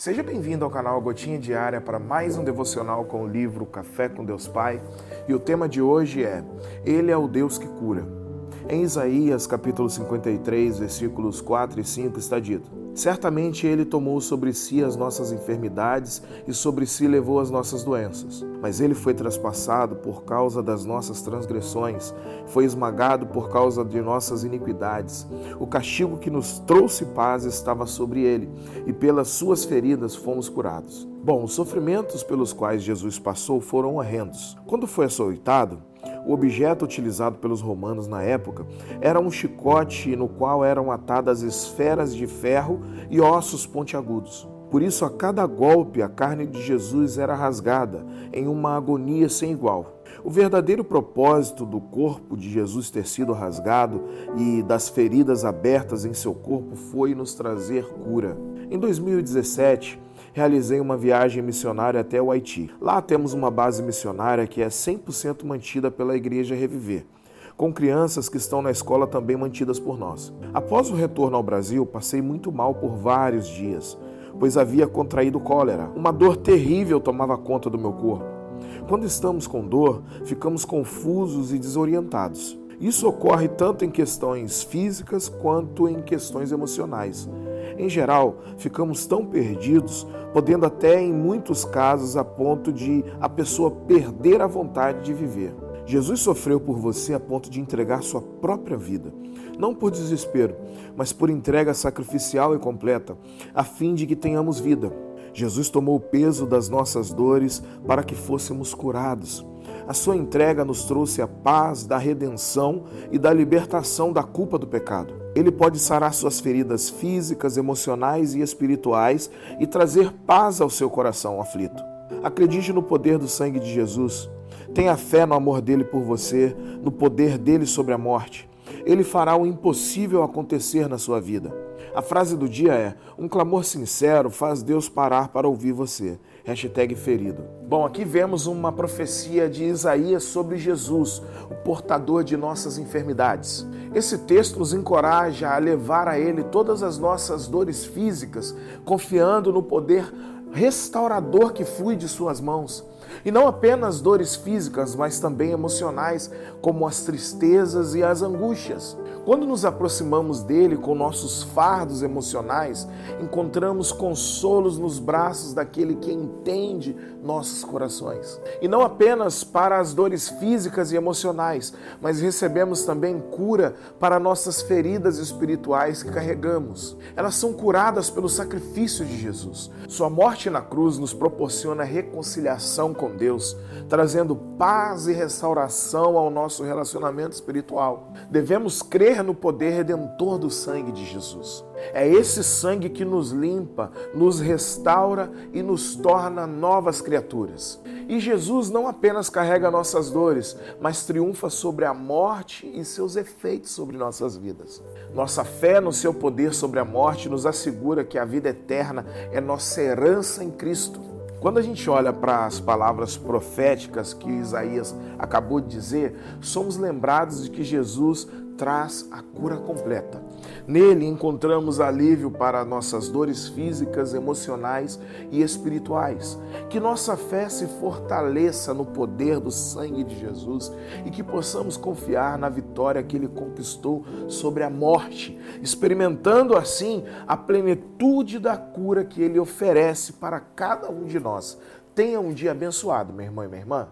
Seja bem-vindo ao canal Gotinha Diária para mais um devocional com o livro Café com Deus Pai. E o tema de hoje é Ele é o Deus que cura. Em Isaías capítulo 53, versículos 4 e 5 está dito: Certamente ele tomou sobre si as nossas enfermidades e sobre si levou as nossas doenças. Mas ele foi traspassado por causa das nossas transgressões, foi esmagado por causa de nossas iniquidades. O castigo que nos trouxe paz estava sobre ele, e pelas suas feridas fomos curados. Bom, os sofrimentos pelos quais Jesus passou foram horrendos. Quando foi açoitado, o objeto utilizado pelos romanos na época era um chicote no qual eram atadas esferas de ferro e ossos pontiagudos. Por isso, a cada golpe, a carne de Jesus era rasgada em uma agonia sem igual. O verdadeiro propósito do corpo de Jesus ter sido rasgado e das feridas abertas em seu corpo foi nos trazer cura. Em 2017, realizei uma viagem missionária até o Haiti. Lá temos uma base missionária que é 100% mantida pela Igreja Reviver com crianças que estão na escola também mantidas por nós. Após o retorno ao Brasil, passei muito mal por vários dias, pois havia contraído cólera. Uma dor terrível tomava conta do meu corpo. Quando estamos com dor, ficamos confusos e desorientados. Isso ocorre tanto em questões físicas quanto em questões emocionais. Em geral, ficamos tão perdidos, podendo até em muitos casos a ponto de a pessoa perder a vontade de viver. Jesus sofreu por você a ponto de entregar sua própria vida, não por desespero, mas por entrega sacrificial e completa, a fim de que tenhamos vida. Jesus tomou o peso das nossas dores para que fôssemos curados. A sua entrega nos trouxe a paz da redenção e da libertação da culpa do pecado. Ele pode sarar suas feridas físicas, emocionais e espirituais e trazer paz ao seu coração aflito. Acredite no poder do sangue de Jesus. Tenha fé no amor dele por você, no poder dele sobre a morte. Ele fará o impossível acontecer na sua vida. A frase do dia é: Um clamor sincero faz Deus parar para ouvir você. Hashtag ferido. Bom, aqui vemos uma profecia de Isaías sobre Jesus, o portador de nossas enfermidades. Esse texto nos encoraja a levar a Ele todas as nossas dores físicas, confiando no poder restaurador que flui de Suas mãos. E não apenas dores físicas, mas também emocionais, como as tristezas e as angústias. Quando nos aproximamos dele com nossos fardos emocionais, encontramos consolos nos braços daquele que entende nossos corações. E não apenas para as dores físicas e emocionais, mas recebemos também cura para nossas feridas espirituais que carregamos. Elas são curadas pelo sacrifício de Jesus. Sua morte na cruz nos proporciona reconciliação com Deus, trazendo paz e restauração ao nosso relacionamento espiritual. Devemos crer no poder redentor do sangue de Jesus. É esse sangue que nos limpa, nos restaura e nos torna novas criaturas. E Jesus não apenas carrega nossas dores, mas triunfa sobre a morte e seus efeitos sobre nossas vidas. Nossa fé no seu poder sobre a morte nos assegura que a vida eterna é nossa em Cristo. Quando a gente olha para as palavras proféticas que Isaías acabou de dizer, somos lembrados de que Jesus traz a cura completa. Nele encontramos alívio para nossas dores físicas, emocionais e espirituais. Que nossa fé se fortaleça no poder do sangue de Jesus e que possamos confiar na vitória que ele conquistou sobre a morte, experimentando assim a plenitude da cura que ele oferece para cada um de nós. Tenha um dia abençoado, meu irmão e minha irmã.